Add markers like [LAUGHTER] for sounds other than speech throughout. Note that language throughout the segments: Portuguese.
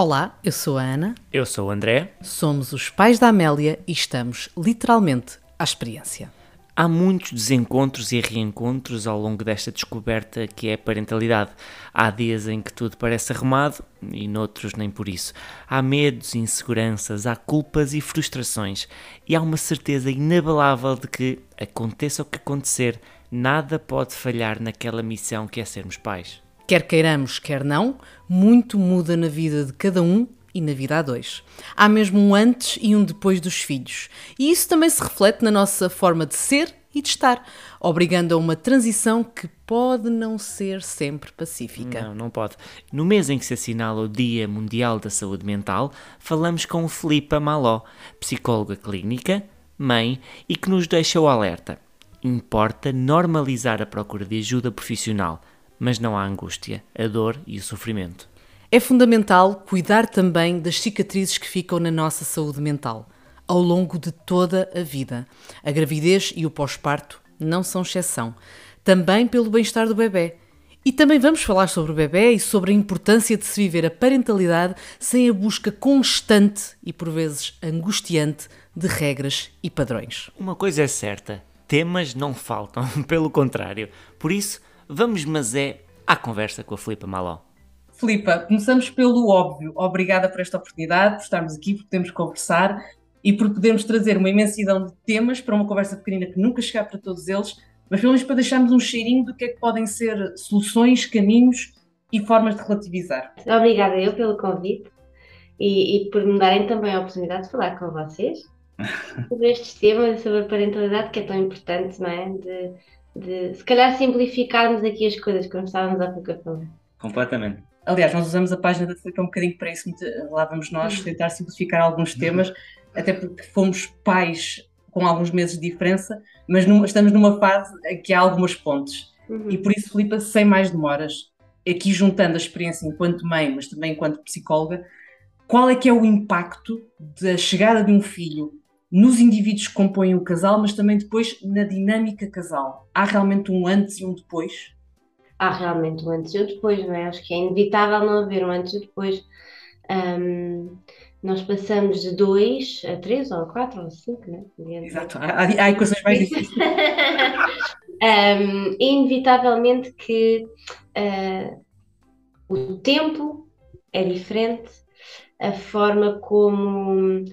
Olá, eu sou a Ana. Eu sou o André. Somos os pais da Amélia e estamos literalmente à experiência. Há muitos desencontros e reencontros ao longo desta descoberta que é a parentalidade. Há dias em que tudo parece arrumado e noutros nem por isso. Há medos, inseguranças, há culpas e frustrações. E há uma certeza inabalável de que, aconteça o que acontecer, nada pode falhar naquela missão que é sermos pais. Quer queiramos, quer não, muito muda na vida de cada um e na vida a dois. Há mesmo um antes e um depois dos filhos. E isso também se reflete na nossa forma de ser e de estar, obrigando a uma transição que pode não ser sempre pacífica. Não, não pode. No mês em que se assinala o Dia Mundial da Saúde Mental, falamos com Filipa Maló, psicóloga clínica, mãe e que nos deixa o alerta. Importa normalizar a procura de ajuda profissional mas não há angústia, a dor e o sofrimento. É fundamental cuidar também das cicatrizes que ficam na nossa saúde mental ao longo de toda a vida. A gravidez e o pós-parto não são exceção, também pelo bem-estar do bebê. E também vamos falar sobre o bebê e sobre a importância de se viver a parentalidade sem a busca constante e por vezes angustiante de regras e padrões. Uma coisa é certa, temas não faltam, [LAUGHS] pelo contrário. Por isso, Vamos, mas é à conversa com a Filipa Maló. Filipa, começamos pelo óbvio. Obrigada por esta oportunidade, por estarmos aqui, por podermos conversar e por podermos trazer uma imensidão de temas para uma conversa pequenina que nunca chegar para todos eles, mas pelo menos para deixarmos um cheirinho do que é que podem ser soluções, caminhos e formas de relativizar. Obrigada eu pelo convite e, e por me darem também a oportunidade de falar com vocês [LAUGHS] sobre estes temas, sobre a parentalidade que é tão importante, não é? De, de se calhar simplificarmos aqui as coisas, como estávamos há pouco a falar. Completamente. Aliás, nós usamos a página da Flipa um bocadinho para isso, lá vamos nós tentar simplificar alguns temas, até porque fomos pais com alguns meses de diferença, mas numa, estamos numa fase em que há algumas pontes. Uhum. E por isso, Filipa, sem mais demoras, aqui juntando a experiência enquanto mãe, mas também enquanto psicóloga, qual é que é o impacto da chegada de um filho nos indivíduos que compõem o casal, mas também depois na dinâmica casal. Há realmente um antes e um depois? Há realmente um antes e um depois, não é? Acho que é inevitável não haver um antes e um depois. Um, nós passamos de dois a três ou a quatro ou a cinco, né? Exato, há, há equações mais difíceis. [LAUGHS] um, inevitavelmente que uh, o tempo é diferente, a forma como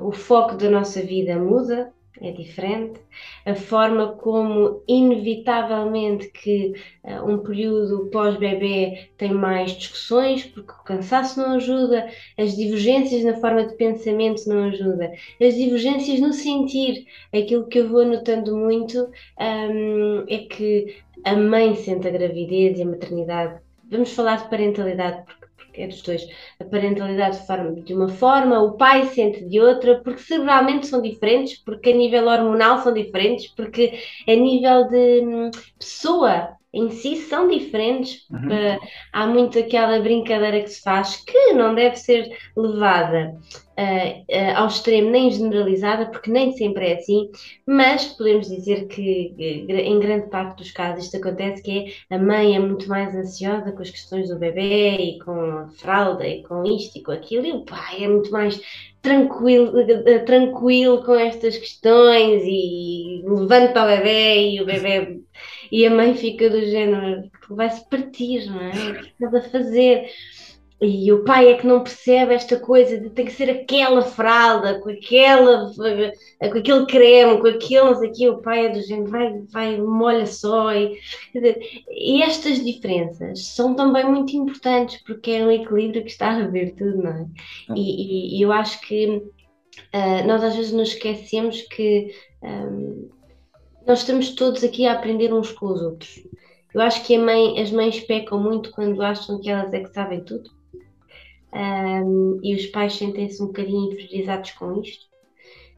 o foco da nossa vida muda, é diferente, a forma como inevitavelmente que uh, um período pós-bebê tem mais discussões, porque o cansaço não ajuda, as divergências na forma de pensamento não ajuda, as divergências no sentir, aquilo que eu vou notando muito um, é que a mãe sente a gravidez e a maternidade. Vamos falar de parentalidade, porque é dos dois, a parentalidade de uma forma, o pai sente de outra, porque cerebralmente são diferentes, porque a nível hormonal são diferentes, porque a nível de hum, pessoa em si são diferentes. Uhum. Uh, há muito aquela brincadeira que se faz que não deve ser levada uh, uh, ao extremo nem generalizada, porque nem sempre é assim, mas podemos dizer que em grande parte dos casos isto acontece que é a mãe é muito mais ansiosa com as questões do bebê e com a fralda e com isto e com aquilo, e o pai é muito mais tranquilo, tranquilo com estas questões e levanta o bebê e o bebê e a mãe fica do género vai-se partir, não é? O que estás a fazer? E o pai é que não percebe esta coisa de tem que ser aquela fralda, com aquela, com aquele creme, com aquele, não sei o pai é do género, vai, vai, molha só. E, e estas diferenças são também muito importantes, porque é um equilíbrio que está a ver tudo, não é? E, e, e eu acho que uh, nós às vezes nos esquecemos que um, nós estamos todos aqui a aprender uns com os outros. Eu acho que mãe, as mães pecam muito quando acham que elas é que sabem tudo um, e os pais sentem-se um bocadinho inferiorizados com isto.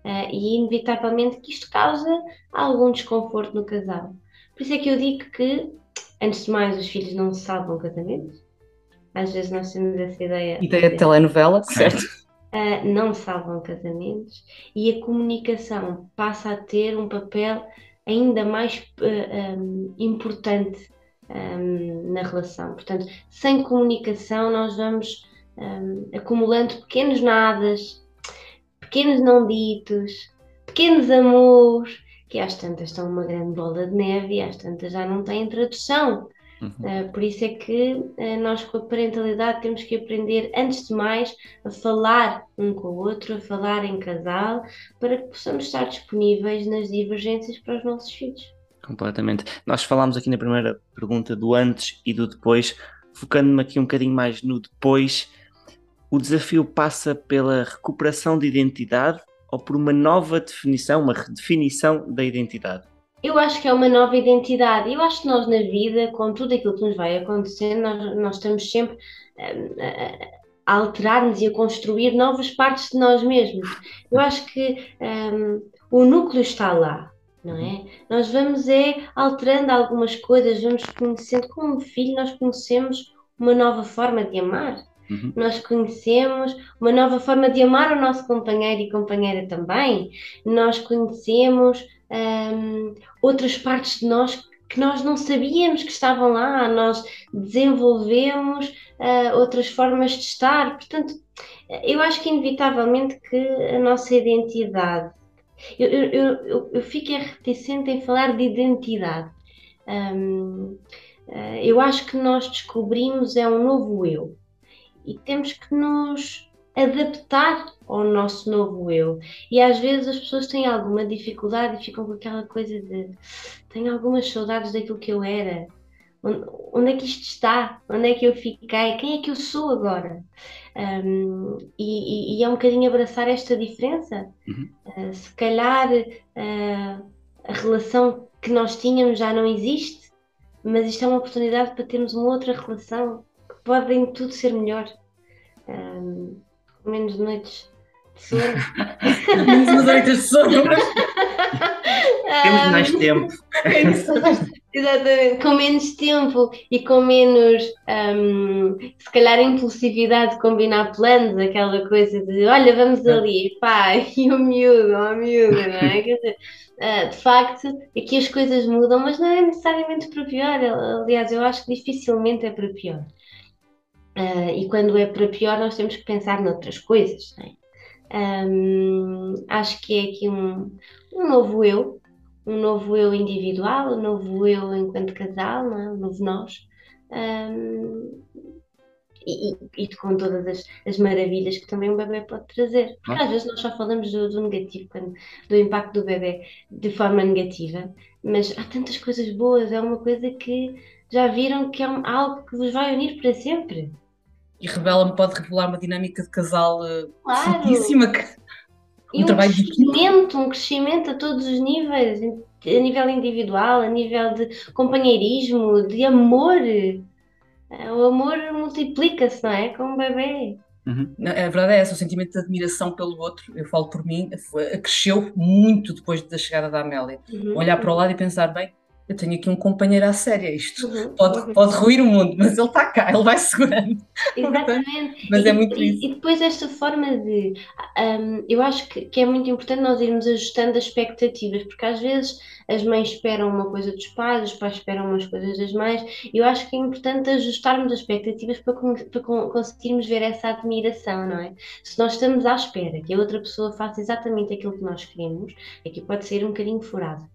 Uh, e inevitavelmente que isto causa algum desconforto no casal. Por isso é que eu digo que, antes de mais, os filhos não salvam casamentos. Às vezes nós temos essa ideia. Ideia de telenovela, certo? Uh, [LAUGHS] não salvam casamentos e a comunicação passa a ter um papel ainda mais uh, um, importante um, na relação. Portanto, sem comunicação, nós vamos um, acumulando pequenos nadas, pequenos não ditos, pequenos amores, que às tantas estão uma grande bola de neve e às tantas já não têm tradução. Uhum. Uh, por isso é que uh, nós, com a parentalidade, temos que aprender, antes de mais, a falar um com o outro, a falar em casal, para que possamos estar disponíveis nas divergências para os nossos filhos. Completamente. Nós falámos aqui na primeira pergunta do antes e do depois, focando-me aqui um bocadinho mais no depois. O desafio passa pela recuperação de identidade ou por uma nova definição, uma redefinição da identidade? Eu acho que é uma nova identidade. Eu acho que nós na vida, com tudo aquilo que nos vai acontecendo, nós, nós estamos sempre a, a alterar-nos e a construir novas partes de nós mesmos. Eu acho que um, o núcleo está lá, não é? Nós vamos é alterando algumas coisas, vamos conhecendo, como filho, nós conhecemos uma nova forma de amar. Uhum. Nós conhecemos uma nova forma de amar o nosso companheiro e companheira também. Nós conhecemos um, outras partes de nós que nós não sabíamos que estavam lá. Nós desenvolvemos uh, outras formas de estar. Portanto, eu acho que inevitavelmente que a nossa identidade. Eu, eu, eu, eu fico reticente em falar de identidade. Um, uh, eu acho que nós descobrimos é um novo eu e temos que nos adaptar ao nosso novo eu. E às vezes as pessoas têm alguma dificuldade e ficam com aquela coisa de tenho algumas saudades daquilo que eu era. Onde, onde é que isto está? Onde é que eu fiquei? Quem é que eu sou agora? Um, e, e, é um bocadinho abraçar esta diferença. Uhum. Uh, se calhar uh, a relação que nós tínhamos já não existe, mas isto é uma oportunidade para termos uma outra relação podem tudo ser melhor. Um, menos noites noites de sono. [LAUGHS] Temos mais tempo. [LAUGHS] Exatamente, com menos tempo e com menos, um, se calhar, impulsividade de combinar planos, aquela coisa de olha, vamos ali, pá, e o miúdo, a miúda, não é? Quer dizer, uh, de facto, aqui as coisas mudam, mas não é necessariamente para pior. Aliás, eu acho que dificilmente é para pior. Uh, e quando é para pior, nós temos que pensar noutras coisas. É? Um, acho que é aqui um, um novo eu, um novo eu individual, um novo eu enquanto casal, é? um novo nós. Um, e, e, com todas as, as, maravilhas que também o bebê pode trazer. Porque às vezes nós só falamos do, do negativo, quando, do impacto do bebê de forma negativa, mas há tantas coisas boas, é uma coisa que já viram que é um, algo que vos vai unir para sempre e revela-me, pode revelar uma dinâmica de casal claro. fortíssima. Que, um, um trabalho crescimento, um crescimento a todos os níveis, a nível individual, a nível de companheirismo, de amor. Eh, o amor multiplica-se, não é? Com um bebê. Uhum. A verdade é essa, o sentimento de admiração pelo outro, eu falo por mim, cresceu muito depois da chegada da Amélia. Uhum. Olhar para o lado e pensar, bem, eu tenho aqui um companheiro à séria, isto uhum, pode, uhum. pode ruir o mundo, mas ele está cá, ele vai segurando. Exatamente. mas e, é muito e, isso. E depois esta forma de, um, eu acho que, que, é muito importante nós irmos ajustando as expectativas, porque às vezes as mães esperam uma coisa dos pais, os pais esperam umas coisas das mães, e eu acho que é importante ajustarmos as expectativas para, para conseguirmos ver essa admiração, não é? Se nós estamos à espera que a outra pessoa faça exatamente aquilo que nós queremos, aqui pode ser um bocadinho furado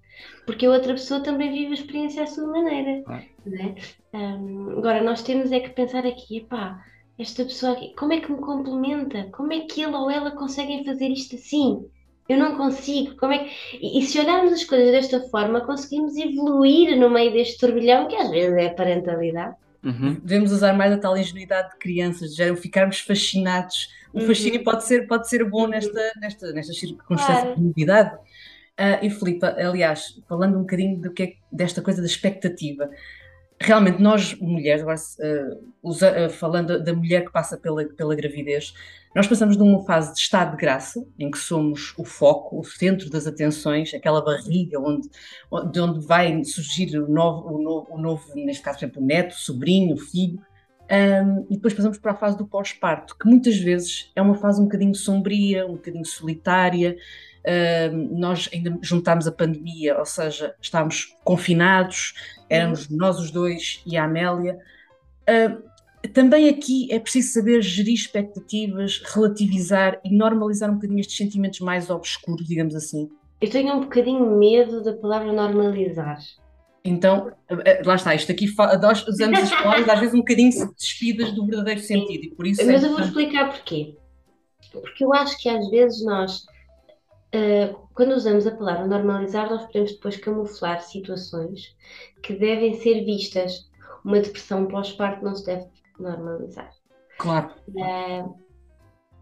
porque a outra pessoa também vive a experiência à sua maneira. Ah. Né? Um, agora, nós temos é que pensar aqui, pá, esta pessoa aqui, como é que me complementa? Como é que ele ou ela conseguem fazer isto assim? Eu não consigo. Como é que... e, e se olharmos as coisas desta forma, conseguimos evoluir no meio deste turbilhão que às vezes é a parentalidade. Uhum. Devemos usar mais a tal ingenuidade de crianças, de já ficarmos fascinados. O uhum. fascínio pode ser, pode ser bom nesta, nesta, nesta circunstância claro. de novidade. Uh, e Filipe, aliás, falando um bocadinho do que é, desta coisa da expectativa, realmente nós mulheres, agora uh, usa, uh, falando da mulher que passa pela, pela gravidez, nós passamos de uma fase de estado de graça, em que somos o foco, o centro das atenções, aquela barriga onde, de onde vai surgir o novo, o novo, o novo neste caso, por exemplo, o neto, o sobrinho, o filho, um, e depois passamos para a fase do pós-parto, que muitas vezes é uma fase um bocadinho sombria, um bocadinho solitária, Uh, nós ainda juntámos a pandemia, ou seja, estávamos confinados, éramos uhum. nós os dois e a Amélia. Uh, também aqui é preciso saber gerir expectativas, relativizar e normalizar um bocadinho estes sentimentos mais obscuros, digamos assim. Eu tenho um bocadinho medo da palavra normalizar. Então, eh, lá está, isto aqui nós usamos as palavras às vezes um bocadinho despidas do verdadeiro sentido e por isso Mas é eu vou explicar porquê. Porque eu acho que às vezes nós, uh, quando usamos a palavra normalizar, nós podemos depois camuflar situações que devem ser vistas. Uma depressão pós-parto não se deve normalizar. Claro. Uh,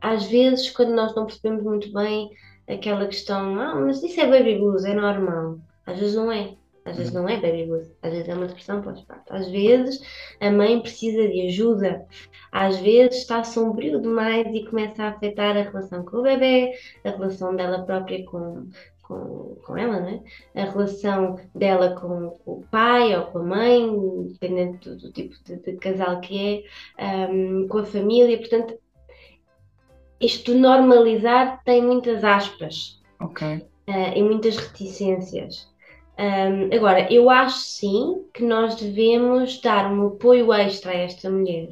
às vezes, quando nós não percebemos muito bem aquela questão, ah, mas isso é baby blues, é normal. Às vezes não é. Às vezes não é baby blues, às vezes é uma depressão pós-parto. Às vezes a mãe precisa de ajuda. Às vezes está sombrio demais e começa a afetar a relação com o bebê, a relação dela própria com, com, com ela, né? a relação dela com o pai ou com a mãe, dependendo do, do tipo de, de, casal que é, um, com a família. Portanto, isto normalizar tem muitas aspas okay. uh, e muitas reticências. Um, agora, eu acho sim que nós devemos dar um apoio extra a esta mulher,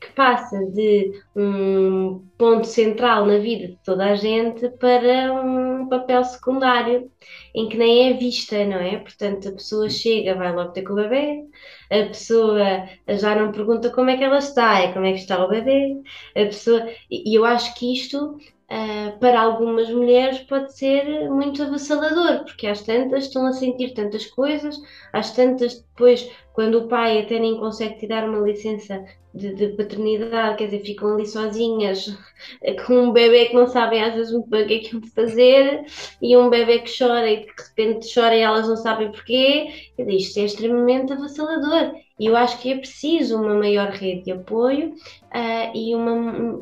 que passa de um ponto central na vida de toda a gente para um papel secundário, em que nem é vista, não é? Portanto, a pessoa chega, vai logo ter com o bebê, a pessoa já não pergunta como é que ela está, é como é que está o bebê, a pessoa. E eu acho que isto Uh, para algumas mulheres pode ser muito avassalador, porque às tantas estão a sentir tantas coisas, às tantas depois, quando o pai até nem consegue tirar uma licença de, de paternidade, quer dizer, ficam ali sozinhas [LAUGHS] com um bebê que não sabem às vezes muito bem o que é que de fazer, e um bebê que chora e que de repente chora e elas não sabem porquê, quer dizer, isto é extremamente avassalador. E eu acho que é preciso uma maior rede de apoio uh, e uma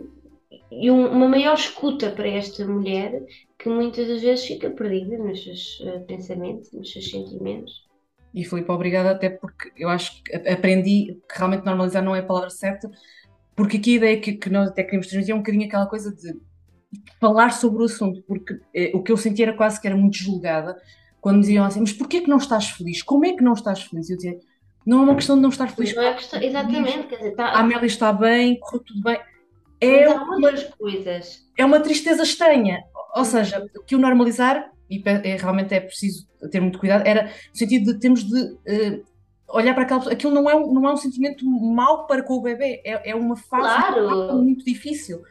e um, uma maior escuta para esta mulher que muitas das vezes fica perdida nos seus uh, pensamentos, nos seus sentimentos. E Filipe, obrigada, até porque eu acho que aprendi que realmente normalizar não é a palavra certa, porque aqui a ideia que, que nós até queríamos transmitir é um bocadinho aquela coisa de falar sobre o assunto, porque eh, o que eu sentia era quase que era muito julgada quando me diziam assim, mas porquê que não estás feliz? Como é que não estás feliz? Eu dizia, não é uma questão de não estar feliz. Não é questão, exatamente, quer dizer, tá... a Amélia está bem, correu tudo bem é uma, coisas. É uma tristeza estranha. Ou seja, que o normalizar, e é, realmente é preciso ter muito cuidado, era no sentido de termos de uh, olhar para aquela Aquilo não é, um, não é um sentimento mau para com o bebê, é, é uma fase claro. muito difícil.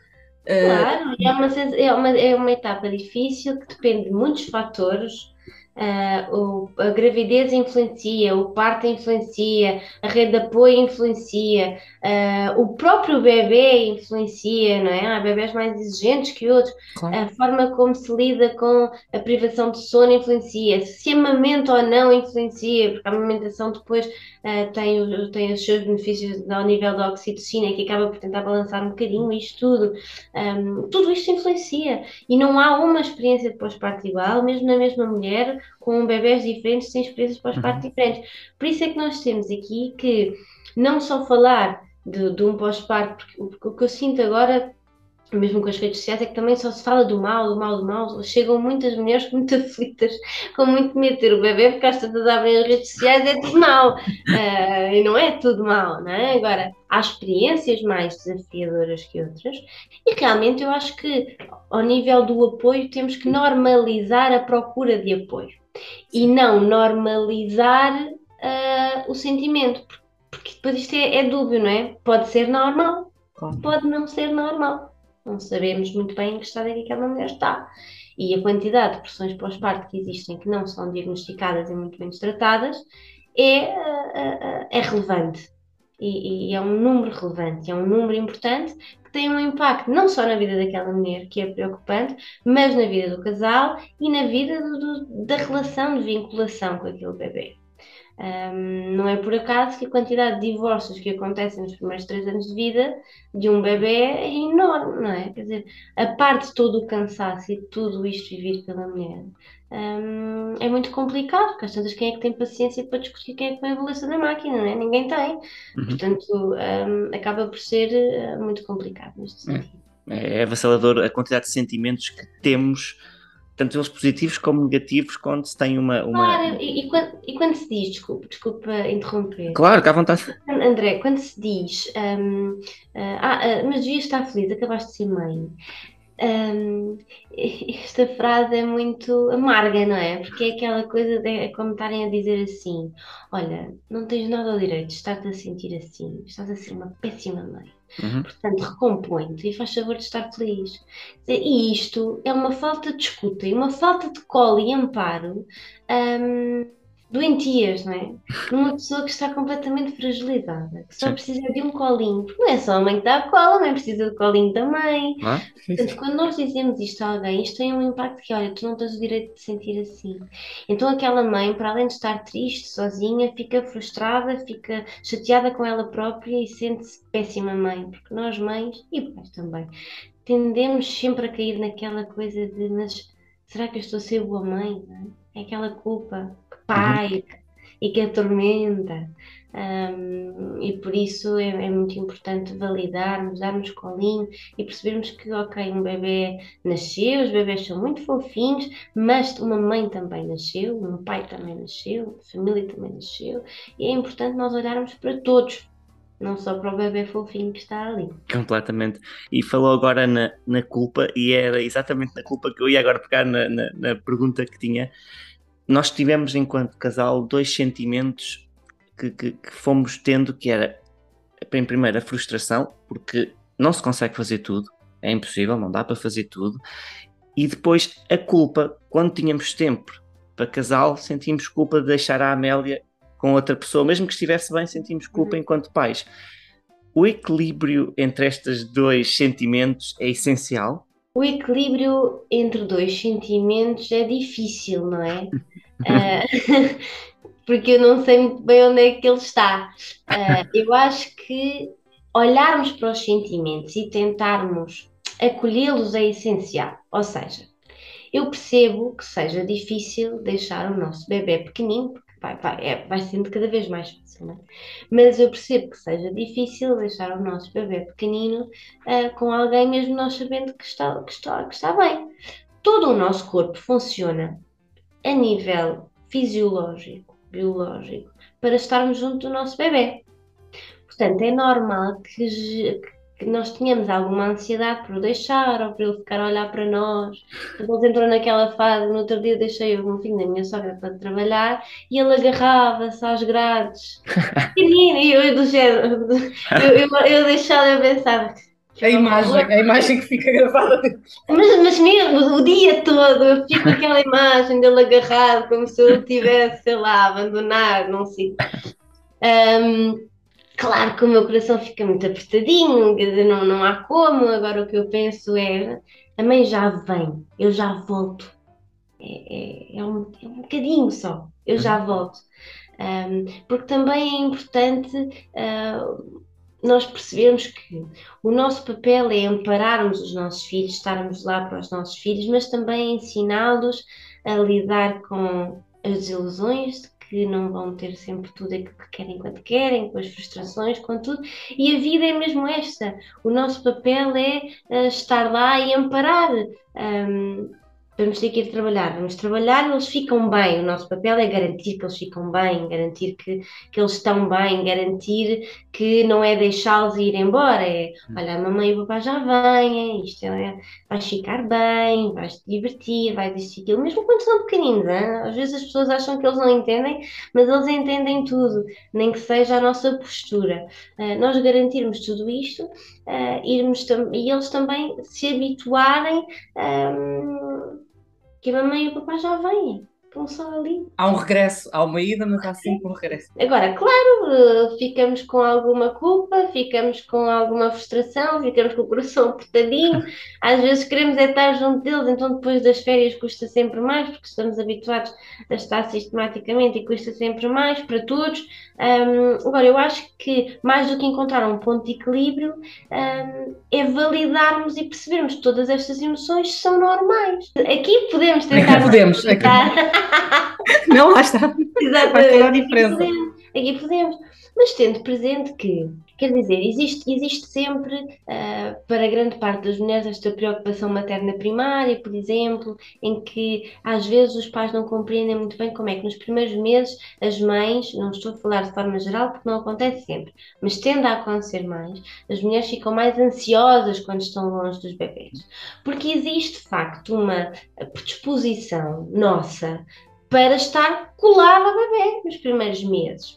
Claro, uh, é, uma, é, uma, é uma etapa difícil que depende de muitos fatores Uh, o, a gravidez influencia, o parto influencia, a rede de apoio influencia, uh, o próprio bebê influencia, não é? Há bebés mais exigentes que outros, claro. a forma como se lida com a privação de sono influencia, se amamenta ou não influencia, porque a amamentação depois uh, tem, tem os seus benefícios ao nível da oxitocina, que acaba por tentar balançar um bocadinho isto tudo. Um, tudo isto influencia e não há uma experiência de pós-parto igual, mesmo na mesma mulher, com bebés diferentes, sem experiências pós-parto uhum. diferentes. Por isso é que nós temos aqui que não só falar de, de um pós-parto, porque, porque o que eu sinto agora mesmo com as redes sociais, é que também só se fala do mal, do mal, do mal. Chegam muitas mulheres [LAUGHS] muito aflitas, com muito medo de ter o bebê, porque às tantas abrem as redes sociais, é tudo mal. Uh, e não é tudo mal, não é? Agora, há experiências mais desafiadoras que outras, e realmente eu acho que, ao nível do apoio, temos que normalizar a procura de apoio e não normalizar uh, o sentimento, porque depois isto é, é dúbio, não é? Pode ser normal, pode não ser normal não sabemos muito bem em que estado é que aquela mulher está. E a quantidade de pressões pós-parto que existem que não são diagnosticadas e muito bem tratadas é, eh, é relevante. E, e, é um número relevante, é um número importante que tem um impacto não só na vida daquela mulher, que é preocupante, mas na vida do casal e na vida do, do, da relação de vinculação com aquele bebê. Um, não é por acaso que a quantidade de divórcios que acontecem nos primeiros três anos de vida de um bebê é enorme, não é? Quer dizer, a parte de todo o cansaço e tudo isto vivido pela mulher um, é muito complicado, porque às tantas quem é que tem paciência para discutir quem é que põe a balança na máquina, não é? Ninguém tem. Uhum. Portanto, um, acaba por ser uh, muito complicado neste é. sentido. É, é avassalador a quantidade de sentimentos que temos tanto eles positivos como negativos, quando se tem uma. uma... Claro, e, e, quando, e, quando, se diz, desculpa, desculpa interromper. Claro, que à vontade. André, quando se diz, um, ah, uh, mas devias estar feliz, acabaste de ser mãe. Um, esta frase é muito amarga, não é? Porque é aquela coisa de é como estarem a dizer assim: olha, não tens nada ao direito de estar-te a sentir assim, estás a ser uma péssima mãe. Uhum. Portanto, recompõe-te e faz favor de estar feliz. E isto é uma falta de escuta e uma falta de colo e amparo um, doentias, não é? Numa pessoa que está completamente fragilizada, que só Sim. precisa de um colinho, porque não é só a mãe que dá a cola, a mãe precisa do colinho da mãe. Ah? Portanto, quando nós dizemos isto a alguém, isto tem um impacto que, olha, tu não tens o direito de sentir assim. Então aquela mãe, para além de estar triste, sozinha, fica frustrada, fica chateada com ela própria e sente-se péssima mãe, porque nós mães, e pais também, tendemos sempre a cair naquela coisa de, mas será que eu estou a ser boa mãe? É? é aquela culpa pai uhum. e que atormenta. Um, e por isso é, é, muito importante validarmos, darmos colinho e percebermos que, ok, um bebê nasceu, os bebés são muito fofinhos, mas uma mãe também nasceu, um pai também nasceu, a família também nasceu, e é importante nós olharmos para todos, não só para o bebê fofinho que está ali. Completamente. E falou agora na, na culpa, e era exatamente na culpa que eu ia agora pegar na, na, na pergunta que tinha nós tivemos enquanto casal dois sentimentos que, que, que, fomos tendo que era em primeiro a frustração porque não se consegue fazer tudo é impossível não dá para fazer tudo e depois a culpa. Quando tínhamos tempo para casal sentimos culpa de deixar a Amélia com outra pessoa. Mesmo que estivesse bem sentimos culpa uhum. enquanto pais. O equilíbrio entre estes dois sentimentos é essencial o equilíbrio entre dois sentimentos é difícil, não é? uh, [LAUGHS] [LAUGHS] porque eu não sei muito bem onde é que ele está. Uh, eu acho que olharmos para os sentimentos e tentarmos acolhê-los é essencial. Ou seja, eu percebo que seja difícil deixar o nosso bebê pequenino, vai, vai, é, vai sendo cada vez mais fácil, é? mas eu percebo que seja difícil deixar o nosso bebê pequenino uh, com alguém, mesmo nós sabendo que está, que, está, que está bem. Todo o nosso corpo funciona a nível fisiológico, biológico, para estarmos junto do nosso bebê. Portanto, é normal que, que nós tínhamos alguma ansiedade por o deixar ou por ele ficar a olhar para nós. Ele entrou naquela fase, no outro dia deixei o filho da minha sogra para trabalhar e ele agarrava-se às grades. [LAUGHS] E eu do género, eu, eu, eu deixava a pensar. A imagem, a imagem que fica gravada. Mas, mas mesmo, o dia todo, eu fico com aquela imagem dele agarrado, como se eu tivesse, sei lá, abandonado, não sei. Um, Claro que o meu coração fica muito apertadinho, não, não há como. Agora o que eu penso é: a mãe já vem, eu já volto. É, é, é, um, é um bocadinho só, eu já volto. Um, porque também é importante uh, nós percebermos que o nosso papel é ampararmos os nossos filhos, estarmos lá para os nossos filhos, mas também ensiná-los a lidar com as desilusões que não vão ter sempre tudo aquilo que querem quando querem, com as frustrações, com tudo. E a vida é mesmo esta. O nosso papel é uh, estar lá e amparar. Um, vamos ter que ir trabalhar, vamos trabalhar, eles ficam bem. O nosso papel é garantir que eles ficam bem, garantir que, que eles estão bem, garantir que não é deixá-los ir embora. É, olha, a mamãe e o papai já vêm, isto é, vais ficar bem, vais te divertir, vais existir aquilo, mesmo quando são pequeninos. Hein? Às vezes as pessoas acham que eles não entendem, mas eles entendem tudo, nem que seja a nossa postura. Uh, nós garantirmos tudo isto uh, irmos e eles também se habituarem. Um, que mamãe e o papai já vêm estão só ali. Há um regresso, há uma ida, mas há sempre um regresso. Agora, claro, eh, ficamos com alguma culpa, ficamos com alguma frustração, ficamos com o coração apertadinho, [LAUGHS] às vezes queremos é estar junto deles, então depois das férias custa sempre mais, porque estamos habituados a estar sistematicamente e custa sempre mais para todos. Um, agora, eu acho que mais do que encontrar um ponto de equilíbrio, um, é validarmos e percebermos que todas estas emoções são normais. Aqui podemos tentar. Aqui podemos. [LAUGHS] Aqui. Não, lá está. Exatamente. Aqui podemos, aqui podemos. Mas tendo presente que Quer dizer, existe, existe sempre, uh, para grande parte das mulheres, esta preocupação materna primária, por exemplo, em que às vezes os pais não compreendem muito bem como é que nos primeiros meses as mães, não estou a falar de forma geral porque não acontece sempre, mas tende a acontecer mais, as mulheres ficam mais ansiosas quando estão longe dos bebês. Porque existe, de facto, uma predisposição nossa para estar colado ao bebê nos primeiros meses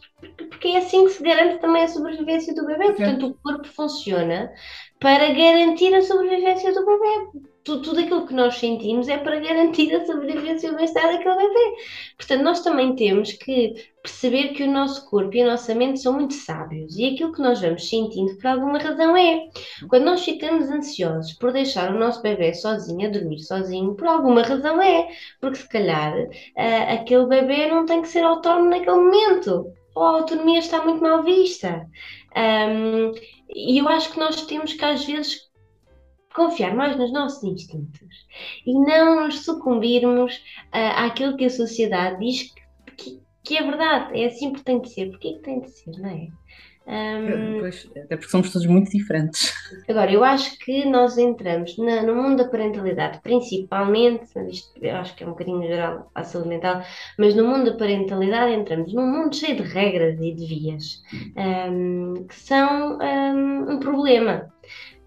porque é assim que se garante também a sobrevivência do bebê. Portanto, o corpo funciona para garantir a sobrevivência do bebê. Tudo, tudo aquilo que nós sentimos é para garantir a sobrevivência e o bem-estar daquele bebê. Portanto, nós também temos que perceber que o nosso corpo e a nossa mente são muito sábios e aquilo que nós vamos sentindo por alguma razão é. Quando nós ficamos ansiosos por deixar o nosso bebê sozinho, a dormir sozinho, por alguma razão é. Porque se calhar uh, aquele bebê não tem que ser autónomo naquele momento ou a autonomia está muito mal vista. Um, e eu acho que nós temos que, às vezes, confiar mais nos nossos instintos e não nos sucumbirmos uh, àquilo que a sociedade diz que, que, que, é verdade, é assim que tem de ser. Porquê que tem de ser, não é? Um, pois, até porque somos todos muito diferentes. Agora, eu acho que nós entramos na, no mundo da parentalidade, principalmente, isto eu acho que é um bocadinho geral à saúde mental, mas no mundo da parentalidade entramos num mundo cheio de regras e de vias um, que são um, um problema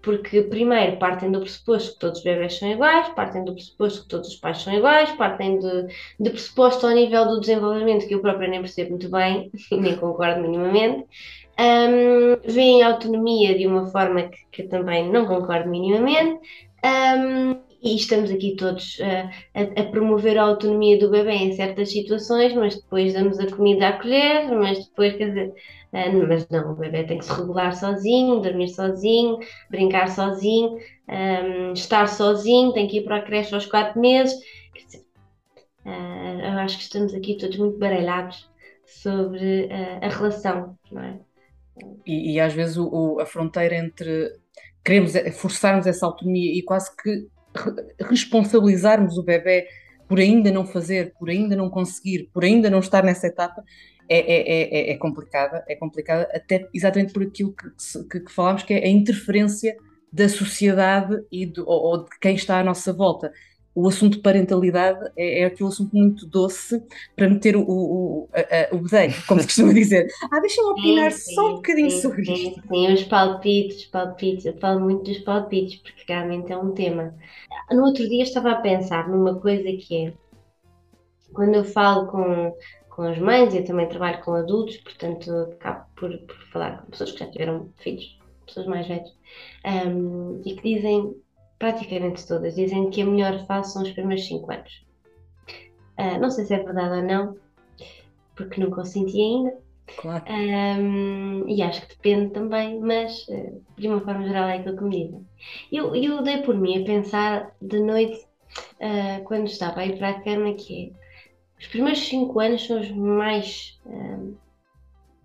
porque primeiro partem do pressuposto que todos os bebés são iguais, partem do pressuposto que todos os pais são iguais, partem de, de pressuposto ao nível do desenvolvimento que eu própria nem percebo muito bem, [LAUGHS] nem concordo minimamente, um, veem a autonomia de uma forma que, que também não concordo minimamente. Um, e estamos aqui todos uh, a, a, promover a autonomia do bebê em certas situações, mas depois damos a comida a colher, mas depois, quer dizer, uh, mas não, o bebê tem que se regular sozinho, dormir sozinho, brincar sozinho, um, estar sozinho, tem que ir para a creche aos quatro meses. Quer dizer, uh, eu acho que estamos aqui todos muito baralhados sobre a relação, não é? E, e às vezes o, o, a fronteira entre queremos forçarmos essa autonomia e quase que responsabilizarmos o bebê por ainda não fazer, por ainda não conseguir, por ainda não estar nessa etapa, é, é, é, é complicada, é complicada até exatamente por aquilo que, que, que falámos, que é a interferência da sociedade e do, ou, ou, de quem está à nossa volta o assunto de parentalidade é, é aquele assunto muito doce para meter o, o, a, a, o bedelho, como se costuma dizer. Ah, deixa-me opinar sim, só um bocadinho sim, sobre sim, isto. Sim, os palpites, os palpites, eu falo muito dos palpites, porque realmente é um tema. No outro dia estava a pensar numa coisa que é, quando eu falo com, com as mães, eu também trabalho com adultos, portanto acabo por, por falar com pessoas que já tiveram filhos, pessoas mais velhas, um, e que dizem praticamente todas, dizem que a melhor fase são os primeiros 5 anos. Uh, não sei se é verdade ou não, porque nunca o senti ainda. Claro. Um, e acho que depende também, mas uh, de uma forma geral é aquilo que me dizem. Eu, eu dei por mim a pensar de noite, uh, quando estava a ir para a cama, que é os primeiros 5 anos são os mais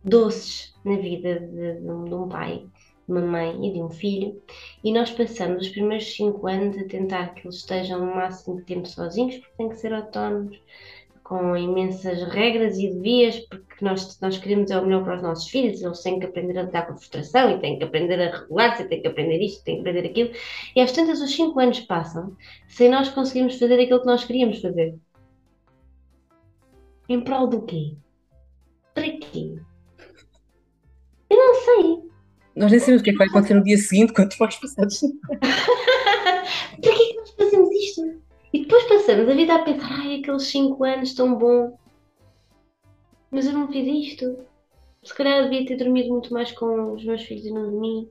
doces na vida de, de, um, de um pai uma mãe e de um filho, e nós passamos os primeiros cinco anos a tentar que eles estejam o máximo de tempo sozinhos, porque têm que ser autónomos, com imensas regras e devias, porque nós, nós queremos é o melhor para os nossos filhos, eles têm que aprender a lidar com a frustração, e têm que aprender a regular-se, têm que aprender isto, têm que aprender aquilo, e às tantas os cinco anos passam sem nós conseguirmos fazer aquilo que nós queríamos fazer. Em prol do quê? Para quê? Eu não sei. Nós nem sabemos o que é que vai acontecer no dia seguinte, quando vais passar de [LAUGHS] Para que é que nós fazemos isto? E depois passamos a vida a pensar, ai, aqueles 5 anos tão bom. Mas eu não fiz isto. Se calhar devia ter dormido muito mais com os meus filhos e não dormi.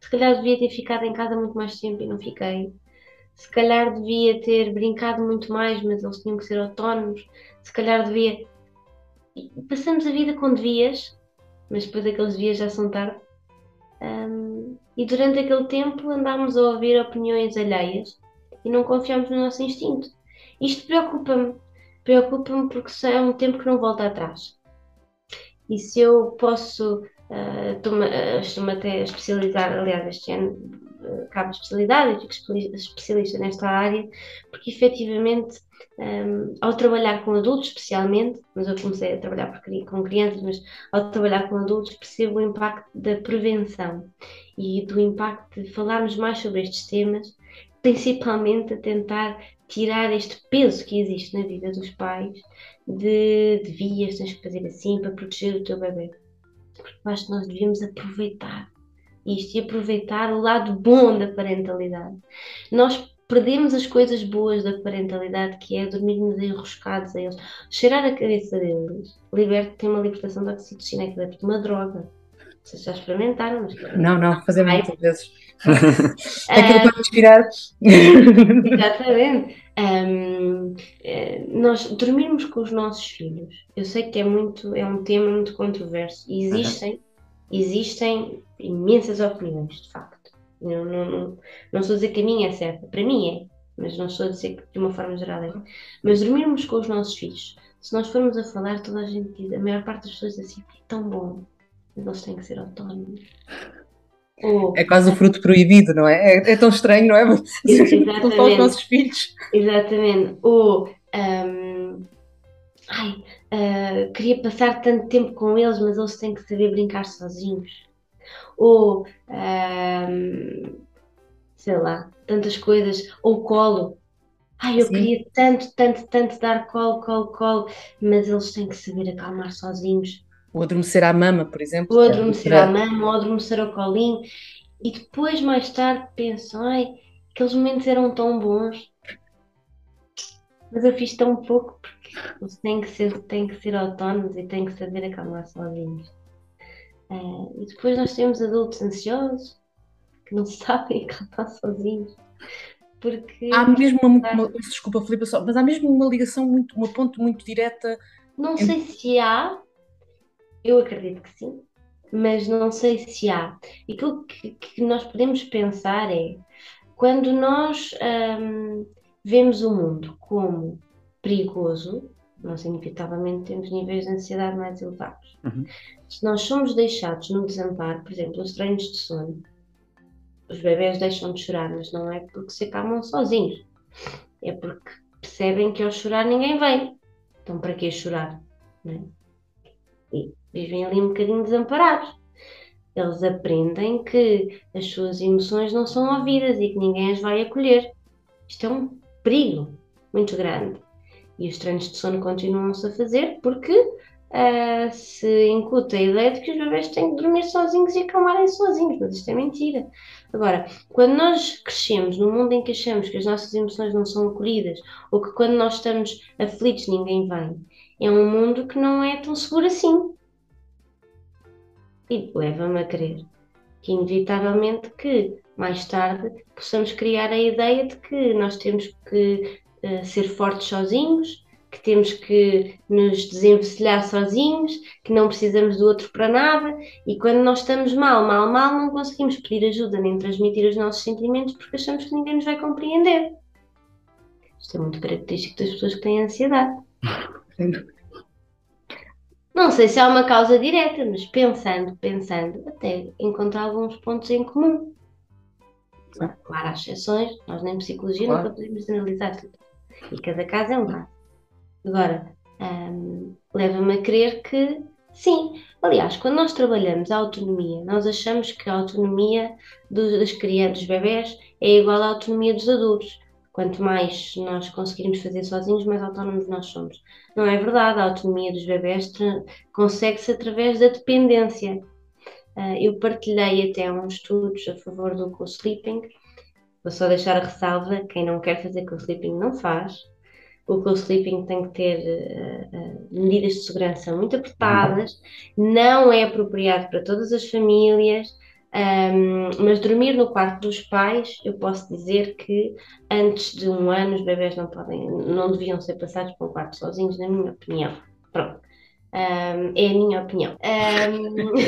Se calhar devia ter ficado em casa muito mais tempo e não fiquei. Se calhar devia ter brincado muito mais, mas eles tinham que ser autónomos. Se calhar devia. passamos a vida com devias, mas depois aqueles devias já são tarde. Um, e durante aquele tempo andámos a ouvir opiniões alheias e não confiámos no nosso instinto. Isto preocupa-me. Preocupa-me porque é um tempo que não volta atrás. E se eu posso, estou-me até a especializar, aliás, este ano uh, de especialidade, eu fico especialista nesta área, porque efetivamente um, ao trabalhar com adultos, especialmente, mas eu comecei a trabalhar com crianças, mas ao trabalhar com adultos percebo o impacto da prevenção e do impacto de falarmos mais sobre estes temas, principalmente a tentar tirar este peso que existe na vida dos pais de devias, tens que fazer assim para proteger o teu bebê. Porque acho que nós devíamos aproveitar isto e aproveitar o lado bom da parentalidade. Nós perdemos as coisas boas da parentalidade, que é dormirmos enroscados a eles, cheirar a cabeça deles, liberta, tem uma libertação de oxitocina, que é uma droga. Vocês já experimentaram? Mas... Não, não, fazemos muitas vezes. [LAUGHS] Aquilo para respirar. [LAUGHS] Exatamente. Um, eh, nós dormirmos com os nossos filhos, eu sei que é muito, é um tema muito controverso. Existem, uhum. existem imensas opiniões, de facto. Eu não, não, não estou a dizer que a minha é certa, para mim é, mas não estou a dizer que de uma forma geral é. Mas dormirmos com os nossos filhos, se nós formos a falar, toda a gente diz, a maior parte das pessoas diz assim, é tão bom, mas eles têm que ser autónomos. Ou, é quase o fruto proibido, não é? É, é tão estranho, não é? [LAUGHS] Exatamente. os nossos filhos. Exatamente. Ou, um, ai, uh, queria passar tanto tempo com eles, mas eles têm que saber brincar sozinhos ou um, sei lá, tantas coisas, ou colo. Ai, eu Sim. queria tanto, tanto, tanto dar colo, colo, colo, mas eles têm que saber acalmar sozinhos. Ou adormecer à mama, por exemplo. Ou adormecer à mama, ou adormecer ao colinho. E depois, mais tarde, penso, ai, aqueles momentos eram tão bons. Mas eu fiz tão pouco porque eles têm que ser, têm que ser autónomos e têm que saber acalmar sozinhos. Uh, e depois nós temos adultos ansiosos que não [LAUGHS] sabem cantar sozinhos. Porque há mesmo uma, uma, desculpa Filipe, só, mas há mesmo uma ligação muito, uma ponte muito direta. Não entre... sei se há, eu acredito que sim, mas não sei se há. E aquilo que, que nós podemos pensar é quando nós um, vemos o mundo como perigoso, nós inevitavelmente temos níveis de ansiedade mais elevados. Uhum. Se nós somos deixados no desamparo, por exemplo, os treinos de sono, os bebés deixam de chorar, mas não é porque se acalmam sozinhos, é porque percebem que ao chorar ninguém vem. Então, para que chorar? É? E vivem ali um bocadinho desamparados. Eles aprendem que as suas emoções não são ouvidas e que ninguém as vai acolher. Isto é um perigo muito grande. E os treinos de sono continuam-se a fazer porque uh, se incuta a ideia de que os bebés têm que dormir sozinhos e acalmarem sozinhos, mas isto é mentira. Agora, quando nós crescemos num mundo em que achamos que as nossas emoções não são acolhidas ou que quando nós estamos aflitos ninguém vem, é um mundo que não é tão seguro assim. E leva-me a crer que, inevitavelmente, que mais tarde possamos criar a ideia de que nós temos que ser fortes sozinhos, que temos que nos desenvencilhar sozinhos, que não precisamos do outro para nada e quando nós estamos mal, mal, mal, não conseguimos pedir ajuda nem transmitir os nossos sentimentos porque achamos que ninguém nos vai compreender. Isto é muito característico das pessoas que têm ansiedade. [LAUGHS] Não sei se há uma causa direta, mas pensando, pensando, até encontrar alguns pontos em comum. Claro, há exceções, nós nem psicologia claro. nunca podemos analisar tudo. E cada caso é um caso. Agora, um, leva-me a crer que sim. Aliás, quando nós trabalhamos a autonomia, nós achamos que a autonomia dos, das crianças, dos bebés, é igual à autonomia dos adultos. Quanto mais nós conseguirmos fazer sozinhos, mais autónomos nós somos. Não é verdade, a autonomia dos bebés consegue-se através da dependência. Uh, eu partilhei até uns estudos a favor do co-sleeping, Vou só deixar a ressalva: quem não quer fazer co-sleeping não faz. O co-sleeping tem que ter uh, uh, medidas de segurança muito apertadas, não é apropriado para todas as famílias. Um, mas dormir no quarto dos pais, eu posso dizer que antes de um ano os bebés não podem, não deviam ser passados para um quarto sozinhos, na minha opinião. Pronto. Um, é a minha opinião. Um...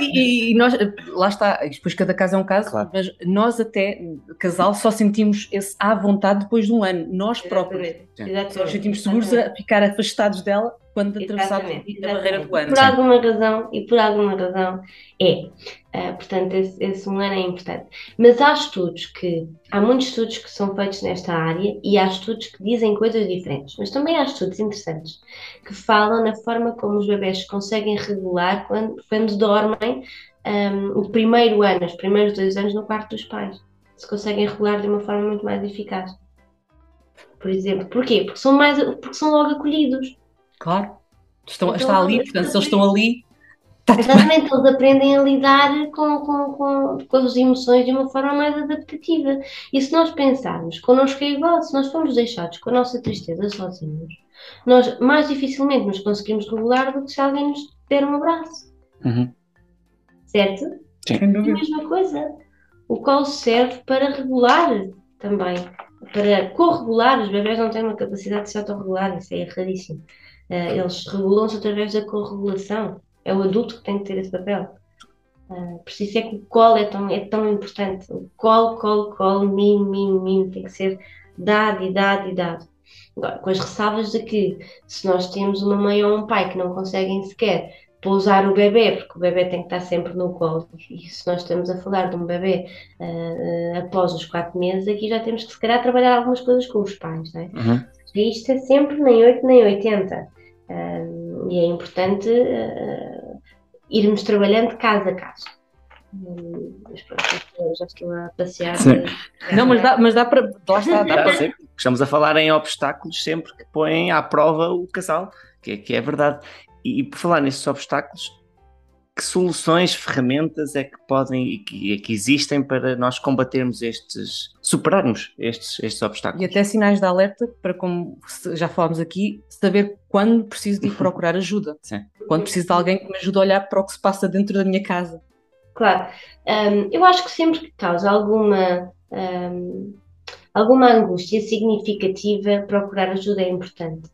e, e, nós, lá está, depois cada caso é um caso, claro. mas nós até, casal, só sentimos esse à vontade depois de um ano, nós próprios. Exatamente. Exatamente. Só sentimos seguros a ficar afastados dela quando atravessamos a barreira do ano. Por alguma razão, e por alguma razão é. Uh, portanto, esse, esse, um ano é importante. Mas há estudos que, há muitos estudos que são feitos nesta área e há estudos que dizem coisas diferentes, mas também há estudos interessantes que falam na forma como os bebés conseguem regular quando, quando dormem um, o primeiro ano, os primeiros dois anos no quarto dos pais. Se conseguem regular de uma forma muito mais eficaz. Por exemplo, porquê? Porque são, mais, porque são logo acolhidos. Claro. Estão, então, está ali, portanto, se eles estão ali. Exatamente, eles aprendem a lidar com, com, com, com as emoções de uma forma mais adaptativa. E se nós pensarmos, connosco é igual, se nós formos deixados com a nossa tristeza sozinhos, nós mais dificilmente nos conseguimos regular do que se alguém nos der um abraço. Uhum. Certo? Sim. É a mesma coisa. O qual serve para regular também, para corregular. Os bebés não têm uma capacidade de se autorregular, isso é erradíssimo. Uh, eles regulam-se através da corregulação. É o adulto que tem que ter esse papel. Uh, por isso é que o colo é tão, é tão importante. O colo, colo, colo, mimo, mimo, mimo, tem que ser dado e dado e dado. Agora, com as ressalvas de que se nós temos uma mãe ou um pai que não conseguem sequer pousar o bebê, porque o bebê tem que estar sempre no colo, e se nós estamos a falar de um bebê uh, após os quatro meses, aqui já temos que se calhar trabalhar algumas coisas com os pais, não é? Uhum. Isto é sempre nem 8 nem 80 e é importante uh, irmos trabalhando casa a casa. mas pronto, já estou a passear. De... Não, mas dá, mas dá para. Lá está, dá para... Estamos a falar em obstáculos sempre que põem à prova o casal, que é, que é verdade. E, e por falar nesses obstáculos, que soluções, ferramentas é que podem e que, que, existem para nós combatermos estes, superarmos estes, estes obstáculos? E até sinais de alerta para, como já falámos aqui, saber quando preciso de ir [LAUGHS] procurar ajuda. Sim. Quando preciso de alguém que me ajude a olhar para o que se passa dentro da minha casa. Claro. Um, eu acho que sempre que causa alguma, um, alguma angústia significativa, procurar ajuda é importante.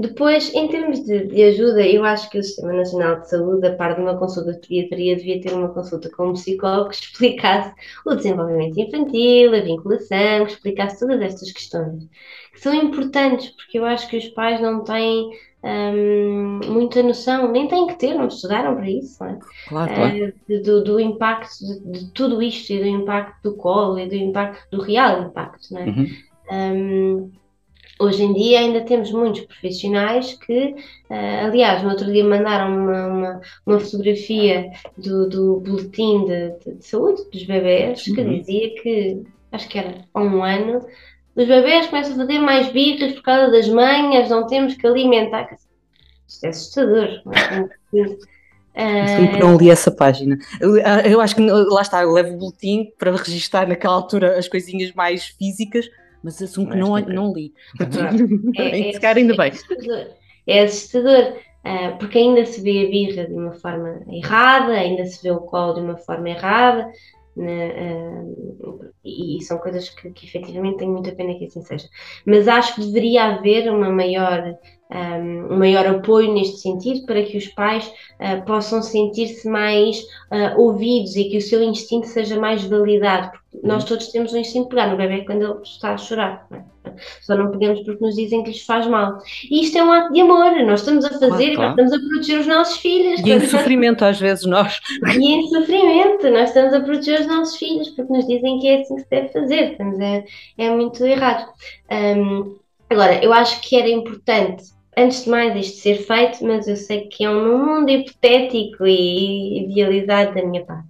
Depois, em termos de, de, ajuda, eu acho que o Sistema Nacional de Saúde, a par de uma consulta de pediatria, devia ter uma consulta com um psicólogo que explicasse o desenvolvimento infantil, a vinculação, que explicasse todas estas questões, que são importantes, porque eu acho que os pais não têm hum, muita noção, nem têm que ter, não estudaram para isso, não é? Claro, claro. Uh, do, do, impacto de, de, tudo isto e do impacto do colo e do impacto, do real impacto, não é? Uhum. Um, Hoje em dia ainda temos muitos profissionais que, uh, aliás, no outro dia mandaram uma, uma, uma fotografia do, do boletim de, de, de, saúde dos bebés que uhum. dizia que, acho que era há um ano, os bebés começam a fazer mais birras por causa das manhas, não temos que alimentar. Isto é assustador. Não li essa página. Eu, eu, acho que lá está, eu levo o boletim para registrar naquela altura as coisinhas mais físicas, mas assumo que não, não li. [LAUGHS] É, é, ainda bem. É assustador, uh, porque ainda se vê a birra de uma forma errada, ainda se vê o colo de uma forma errada, né, uh, e, e, são coisas que, que efetivamente tenho muita pena que assim seja. Mas acho que deveria haver uma maior um, um maior apoio neste sentido para que os pais uh, possam sentir-se mais uh, ouvidos e que o seu instinto seja mais validado. Nós todos temos um instinto de pegar no bebê quando ele está a chorar. Não é? Só não pegamos porque nos dizem que lhes faz mal. E isto é um ato de amor, nós estamos a fazer, claro, claro. estamos a proteger os nossos filhos. E em sofrimento, às vezes, nós. E em sofrimento, nós estamos a proteger os nossos filhos porque nos dizem que é assim que se deve fazer. Estamos é, é muito errado. Um, agora, eu acho que era importante antes de mais isto ser feito, mas eu sei que é um mundo hipotético e idealizado da minha parte.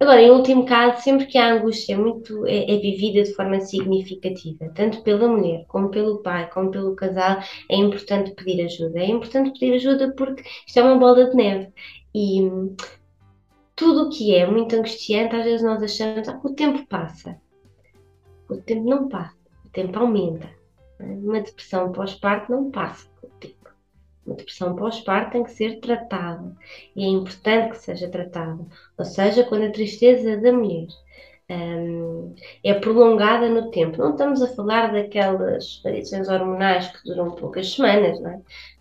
Agora, em último caso, sempre que a angústia é muito é, é, vivida de forma significativa, tanto pela mulher, como pelo pai, como pelo casal, é importante pedir ajuda. É importante pedir ajuda porque isto é uma bola de neve e tudo o que é muito angustiante, às vezes nós achamos que ah, o tempo passa. O tempo não passa, o tempo aumenta. Uma depressão pós-parto não passa. Uma depressão pós-parto tem que ser tratada e é importante que seja tratada. Ou seja, quando a tristeza da mulher é prolongada no tempo. Não estamos a falar daquelas variações hormonais que duram poucas semanas, não é?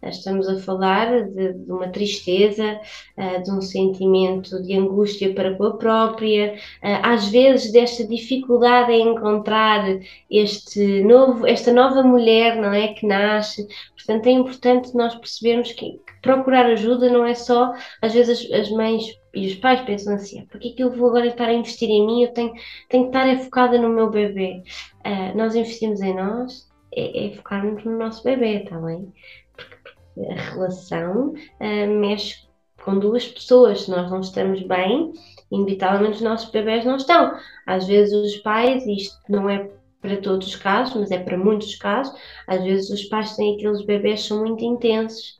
Estamos a falar de, de uma tristeza, uh, de um sentimento de angústia para com a própria, uh, às vezes desta dificuldade em encontrar este novo, esta nova mulher, não é? Que nasce. Portanto, é importante nós percebermos que procurar ajuda não é só, às vezes as, as mães e os pais pensam assim, ah, porque é que eu vou agora estar a investir em mim? Eu tenho, tenho que estar é focada no meu bebê. Uh, nós investimos em nós, é, é focarmos no nosso bebê, está bem? Porque, a relação uh, mexe com duas pessoas. Se nós não estamos bem, inevitavelmente os nossos bebés não estão. Às vezes os pais, isto não é para todos os casos, mas é para muitos casos, às vezes os pais têm aqueles bebés que são muito intensos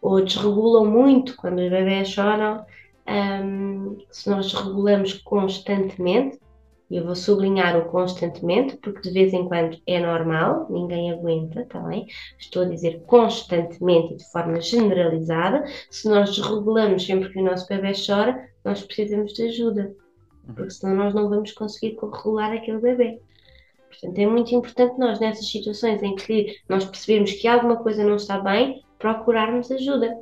ou desregulam muito quando os bebés choram um, se nós regulamos constantemente, e eu vou sublinhar o constantemente, porque de vez em quando é normal, ninguém aguenta, tá bem? Estou a dizer constantemente e de forma generalizada. Se nós desregulamos sempre que o nosso bebê chora, nós precisamos de ajuda, porque senão nós não vamos conseguir regular aquele bebê. Portanto, é muito importante nós, nessas situações em que nós percebemos que alguma coisa não está bem, procurarmos ajuda.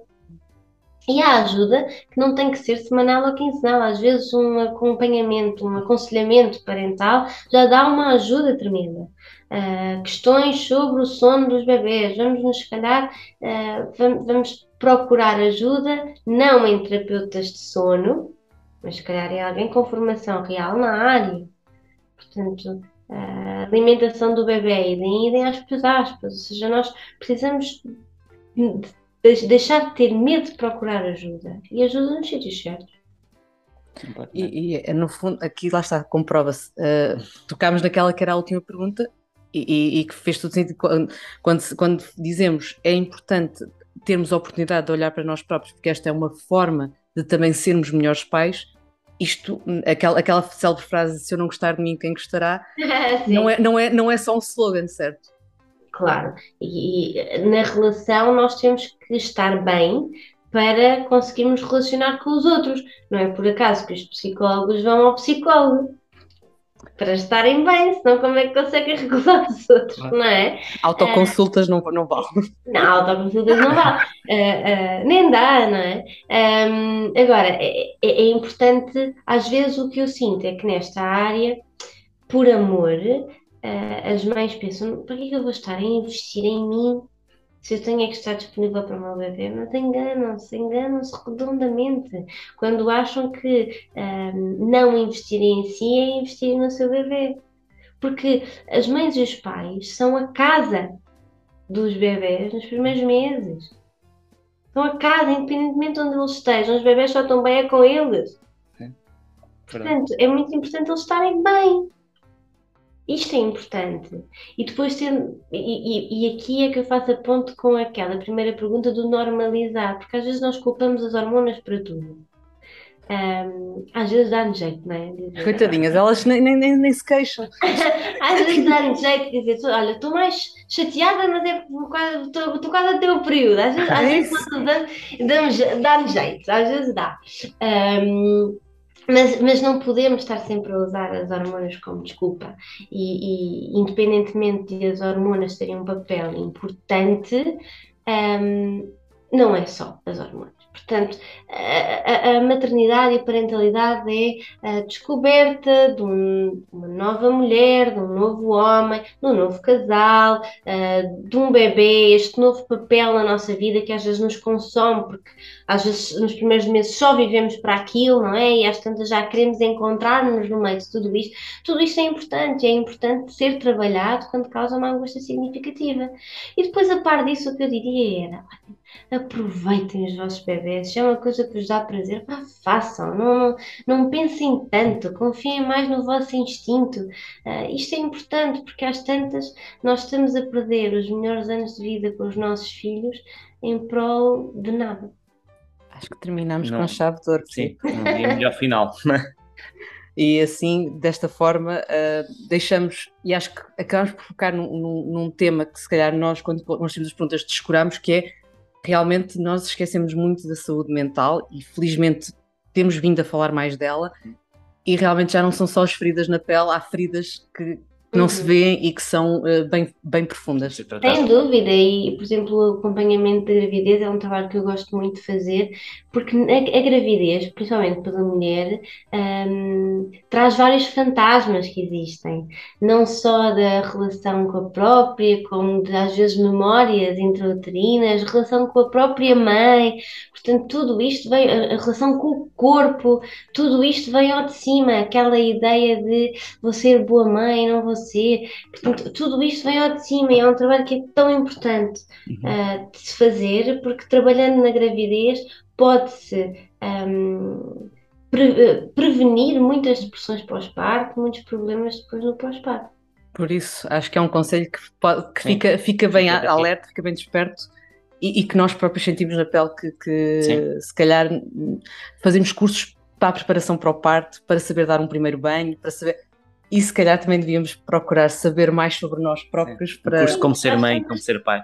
E há ajuda que não tem que ser semanal ou quinzenal, às vezes um acompanhamento, um aconselhamento parental já dá uma ajuda tremenda. Uh, questões sobre o sono dos bebês, vamos nos calhar, uh, vamos, procurar ajuda, não em terapeutas de sono, mas se calhar é alguém com formação real na área. Portanto, a alimentação do bebê, idem, idem aspas, aspas, ou seja, nós precisamos deixar de ter medo de procurar ajuda e ajuda nos sítios certos. E, e, no fundo, aqui lá está, comprova-se. Uh, tocámos naquela que era a última pergunta e, e, e que fez todo sentido quando, quando, quando, dizemos é importante termos a oportunidade de olhar para nós próprios, porque esta é uma forma de também sermos melhores pais. Isto, aquela, aquela célebre frase: se eu não gostar de mim, quem gostará, [LAUGHS] não, é, não, é, não é só um slogan, certo? Claro, e, e na relação nós temos que estar bem para conseguirmos relacionar com os outros. Não é por acaso que os psicólogos vão ao psicólogo para estarem bem, senão como é que conseguem [LAUGHS] regular os outros, não é? Autoconsultas uh, não, não vão. [LAUGHS] Não, autoconsultas não vão. Uh, [LAUGHS] uh, nem dá, não é? Um, agora, é, é, é importante, às vezes o que eu sinto é que nesta área, por amor, uh, as mães pensam, para que, é que eu vou estar a investir em mim se eu tenho é que estar disponível para o meu bebê? Mas enganam-se, enganam-se redondamente quando acham que uh, não investir em si é investir no seu bebê. Porque as mães e os pais são a casa dos bebés nos primeiros meses. São a casa, independentemente de onde eles estejam, os bebés só estão bem é com eles. Portanto, é muito importante eles estarem bem. Isto é importante. E depois ter, e, e, aqui é que eu faço a ponto com aquela primeira pergunta do normalizar, porque às vezes nós culpamos as hormonas para tudo. Um, às vezes dá-nos jeito, não é? Dizer, Coitadinhas, elas nem, nem, nem, nem se queixam. [LAUGHS] às vezes dá-nos jeito de dizer, olha, estou mais chateada, mas é porque estou quase a ter o período. Às vezes, às vezes dá-nos jeito, às vezes dá. Um, mas, mas não podemos estar sempre a usar as hormonas como desculpa. E, e independentemente de as hormonas terem um papel importante, um, não é só as hormonas. Portanto, a, a, maternidade e a parentalidade é a descoberta de um, uma nova mulher, de um novo homem, de um novo casal, uh, de um bebê, este novo papel na nossa vida que às vezes nos consome, porque às vezes nos primeiros meses só vivemos para aquilo, não é? E às tantas já queremos encontrar-nos no meio de tudo isto. Tudo isto é importante, é importante ser trabalhado quando causa uma angústia significativa. E depois, a par disso, o que eu diria era aproveitem os vossos bebês, se é uma coisa que vos dá prazer, pá, façam, não, não, não pensem tanto, confiem mais no vosso instinto. Uh, isto é importante porque às tantas nós estamos a perder os melhores anos de vida com os nossos filhos em prol de nada. Acho que terminamos não. com chave de ouro. Sim, um dia melhor final. [LAUGHS] e assim, desta forma, uh, deixamos, e acho que acabamos por focar num, num, num, tema que se calhar nós, quando nós temos as perguntas, descuramos, que é realmente nós esquecemos muito da saúde mental e felizmente temos vindo a falar mais dela. E realmente já não são só as feridas na pele, há feridas que que não se uhum. vêem e que são uh, bem, bem profundas. Sem dúvida, e por exemplo, o acompanhamento da gravidez é um trabalho que eu gosto muito de fazer, porque a, a gravidez, principalmente pela mulher, um, traz vários fantasmas que existem, não só da relação com a própria, como de, às vezes memórias intrauterinas, relação com a própria mãe, portanto, tudo isto vem, a, a relação com o corpo, tudo isto vem ao de cima, aquela ideia de vou ser boa mãe, não vou ser. Portanto, tudo isto vem ao de cima e é um trabalho que é tão importante uhum. uh, de se fazer, porque trabalhando na gravidez pode-se um, pre prevenir muitas depressões pós-parto, muitos problemas depois no pós-parto. Por isso, acho que é um conselho que, pode, que fica, fica bem fica alerta, fica bem desperto e, e, que nós próprios sentimos na pele que, que se calhar fazemos cursos para a preparação para o parto, para saber dar um primeiro banho, para saber e se calhar também devíamos procurar saber mais sobre nós próprios Sim. para. Curso como ser mãe, como ser pai.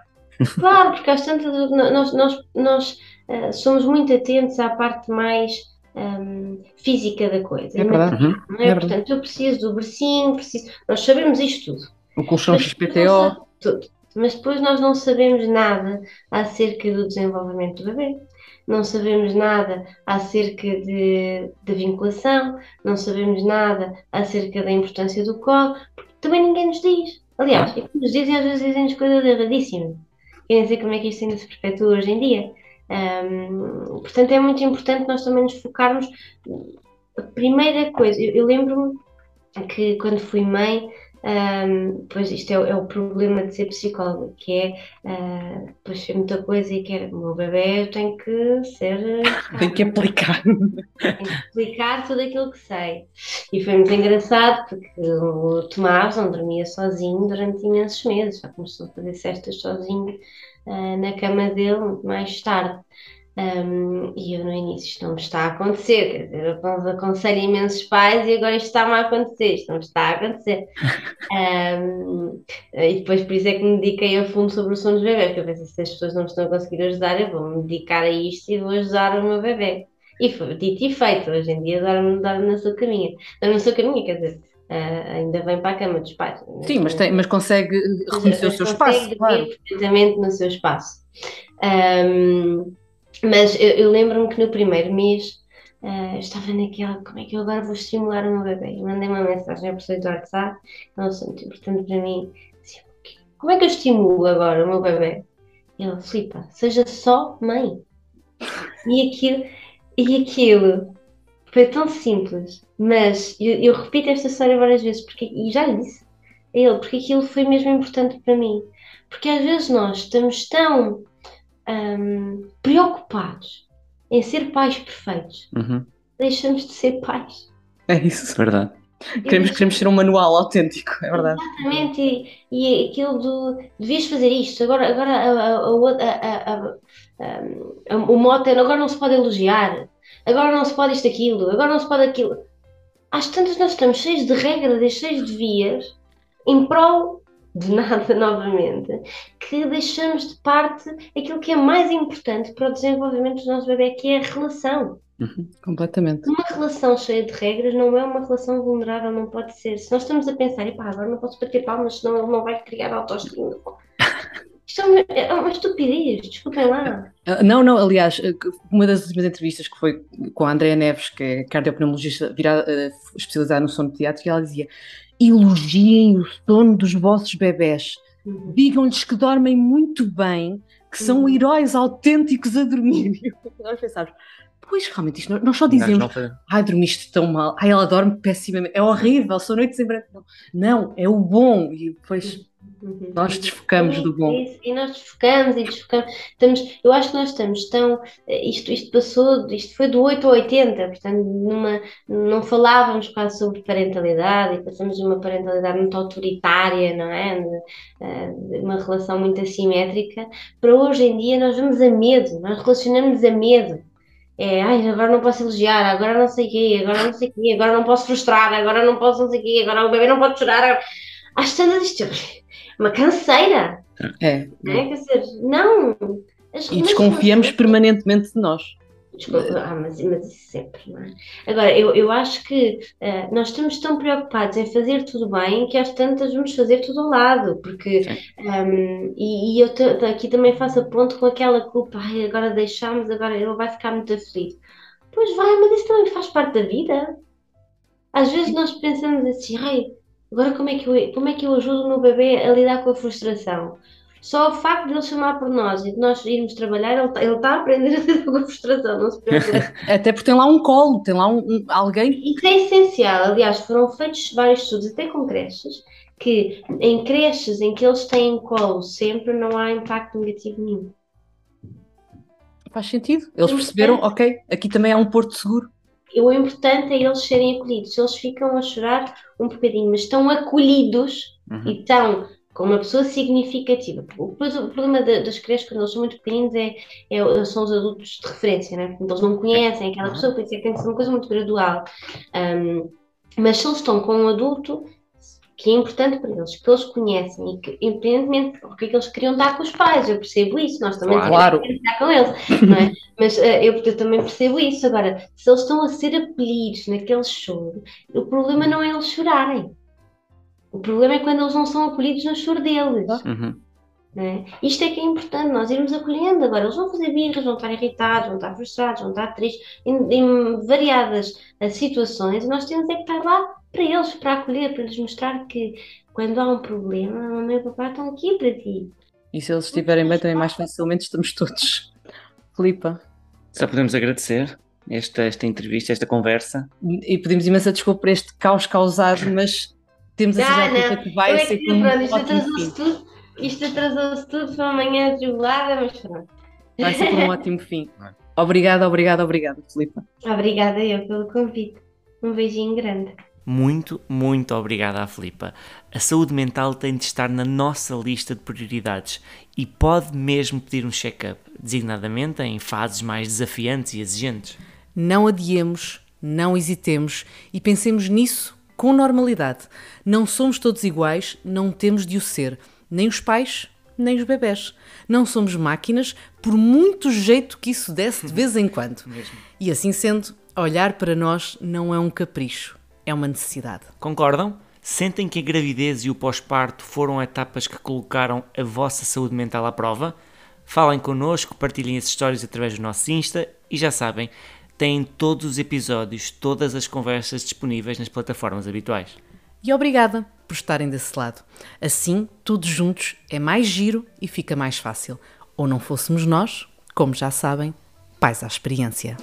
Claro, porque às tantas nós, nós, nós uh, somos muito atentos à parte mais um, física da coisa. É verdade. Uhum. Não é? é Portanto, eu preciso do bercinho, preciso. Nós sabemos isto tudo. O colchão XPTO. Tudo. Mas depois nós não sabemos nada acerca do desenvolvimento do bebê não sabemos nada acerca de, de vinculação, não sabemos nada acerca da importância do colo, porque também ninguém nos diz. Aliás, ah. nos dizem, às vezes dizem-nos coisas erradíssimas. Querem dizer como é que isto ainda se perpetua hoje em dia. Um, portanto, é muito importante nós também nos focarmos. A primeira coisa, eu, eu lembro-me que quando fui mãe, um, pois isto é, é, o problema de ser psicólogo, que é uh, pois ser muita coisa e que é, o meu bebê eu tenho que ser. Tem que aplicar. Tenho que aplicar tudo aquilo que sei. E foi muito engraçado porque o Tomás não dormia sozinho durante imensos meses, já começou a fazer cestas sozinho uh, na cama dele muito mais tarde. Um, e eu no início, isto não me está a acontecer, quer dizer, eu aconselho imensos pais e agora isto está-me a acontecer, isto não me está a acontecer. [LAUGHS] Um, e depois por isso é que me dediquei a fundo sobre o sono dos bebés, porque eu pensei, se as pessoas não me estão a conseguir ajudar, eu vou me dedicar a isto e vou ajudar o meu bebê. E foi dito e feito, hoje em dia dorme, dorme na sua caminha. Dorme na sua caminha, quer dizer, Uh, ainda vem para a cama dos pais. Sim, mas, tem, mas consegue reconhecer mas o seu espaço. Claro. perfeitamente no seu espaço. Um, mas eu, eu lembro-me que no primeiro mês uh, estava naquela, como é que eu agora vou estimular o meu bebê? E mandei uma mensagem ao professor do WhatsApp, é um assunto importante para mim. Como é que eu estimulo agora o meu bebê? Ele, flipa, seja só mãe. E aquilo, e aquilo foi tão simples, mas eu, eu repito esta história várias vezes, porque, e já lhe disse a ele, porque aquilo foi mesmo importante para mim. Porque às vezes nós estamos tão um, preocupados em ser pais perfeitos, uhum. deixamos de ser pais. É isso, verdade. Queremos, queremos ser um manual autêntico, é verdade. Exatamente, e, e aquilo do devias fazer isto, agora, agora a, o mote é agora não se pode elogiar, agora não se pode isto aquilo, agora não se pode aquilo. Às tantas nós estamos cheios de regras, cheios de vias em prol de nada [LAUGHS] novamente, que deixamos de parte aquilo que é mais importante para o desenvolvimento do nosso bebê, que é a relação. Uhum, completamente. Uma relação cheia de regras não é uma relação vulnerável, não pode ser. Se nós estamos a pensar, e pá, agora não posso bater palmas, senão ele não vai criar autoestima. [LAUGHS] Isto é uma, é uma estupidez, desculpem lá. Ah, não, não, aliás, eh, uma das últimas entrevistas que foi com a Andrea Neves, que é cardiopneumologista virada, uh, especializada no sono pediátrico, ela dizia: elogiem o sono dos vossos bebés. Uhum. Digam-lhes que dormem muito bem, que são uhum. heróis autênticos a dormir. E [LAUGHS] nós pensamos, pois realmente, isto, nós só dizemos, não ai, dormiste tão mal, ai, ela dorme pessimamente, é horrível, são noites em branco. Não, não, é o bom. E depois Uhum. Nós desfocamos do bom. E nós desfocamos e desfocamos. Estamos, eu acho que nós estamos tão. Eh, isto, isto passou, isto foi do 8 ao 80, portanto, numa, não falávamos quase sobre parentalidade e passamos de uma parentalidade muito autoritária, não é? De, eh, de uma relação muito assimétrica, para hoje em dia nós vamos a medo, nós relacionamos a medo. É, ai, agora não posso elogiar, agora não sei o quê, agora não sei o quê, agora não posso frustrar, agora não posso não sei o quê, agora o bebê não pode chorar. Às tantas isto uma canseira. É. é? Quer dizer, não. e desconfiamos permanentemente de nós. Desculpa, ah, mas, mas isso sempre, não é? Agora, eu, eu acho que uh, nós estamos tão preocupados em fazer tudo bem que às tantas vamos fazer tudo ao lado, porque um, e, e, eu aqui também faço a ponto com aquela culpa, ai, agora deixamos, agora ele vai ficar muito aflito. Pois vai, mas isso também faz parte da vida. Às vezes nós pensamos assim, ai, agora como é que eu, como é que eu ajudo o meu bebê a lidar com a frustração? Só o facto de ele chamar por nós e de nós irmos trabalhar, ele, está, ele está a aprender [LAUGHS] a ter alguma frustração, não se preocupe. [LAUGHS] Até porque tem lá um colo, tem lá um, um, alguém. Isso é essencial. Aliás, foram feitos vários estudos, até com creches, que em creches em que eles têm colo sempre não há impacto negativo nenhum. Faz sentido. Eles perceberam, ok, aqui também há um porto seguro. O importante é eles serem acolhidos. Eles ficam a chorar um bocadinho, mas estão acolhidos uhum. e estão com uma pessoa significativa. O problema das creches, quando eles são muito pequeninos, é, é, são os adultos de referência, né? eles não conhecem aquela uhum. pessoa, por isso é que tem que ser uma coisa muito gradual. Um, mas se eles estão com um adulto, que é importante para eles, que eles conhecem e que, independentemente do que, é que eles queriam dar com os pais, eu percebo isso, nós também claro. temos que estar com eles, não é? [LAUGHS] Mas uh, eu, eu, também percebo isso. Agora, se eles estão a ser apelidos naquele choro, o problema não é eles chorarem. O problema é quando eles não são acolhidos no choro deles. Uhum. É? Isto é que é importante, nós irmos acolhendo. Agora, eles vão fazer birras, vão estar irritados, vão estar frustrados, vão estar tristes, em, em variadas uh, situações, e nós temos é que estar lá para eles, para acolher, para lhes mostrar que quando há um problema, a mamãe e o papai estão aqui para ti. E se eles estiverem bem, também mais facilmente estamos todos. Filipa. Só podemos agradecer esta, esta entrevista, esta conversa. E pedimos imensa desculpa por este caos causado, mas temos a certeza que vai ser que, pronto, isto atrasou-se tudo, isto atrasou-se tudo para amanhã tribulada, mas pronto. Vai ser por um ótimo fim. [LAUGHS] Obrigada, obrigada, obrigada, Filipa. Obrigada eu pelo convite. Um beijinho grande. Muito, muito obrigada à Filipa. A saúde mental tem de estar na nossa lista de prioridades e pode mesmo pedir um check-up, designadamente em fases mais desafiantes e exigentes. Não adiemos, não hesitemos e pensemos nisso com normalidade. Não somos todos iguais, não temos de o ser, nem os pais, nem os bebés. Não somos máquinas, por muito jeito que isso desse de vez em quando. [LAUGHS] E assim sendo, olhar para nós não é um capricho, é uma necessidade. Concordam? Sentem que a gravidez e o pós-parto foram etapas que colocaram a vossa saúde mental à prova? Falem connosco, partilhem as histórias através do nosso Insta e já sabem, têm todos os episódios, todas as conversas disponíveis nas plataformas habituais. E obrigada por estarem desse lado. Assim, todos juntos é mais giro e fica mais fácil. Ou não fôssemos nós, como já sabem, pais à experiência.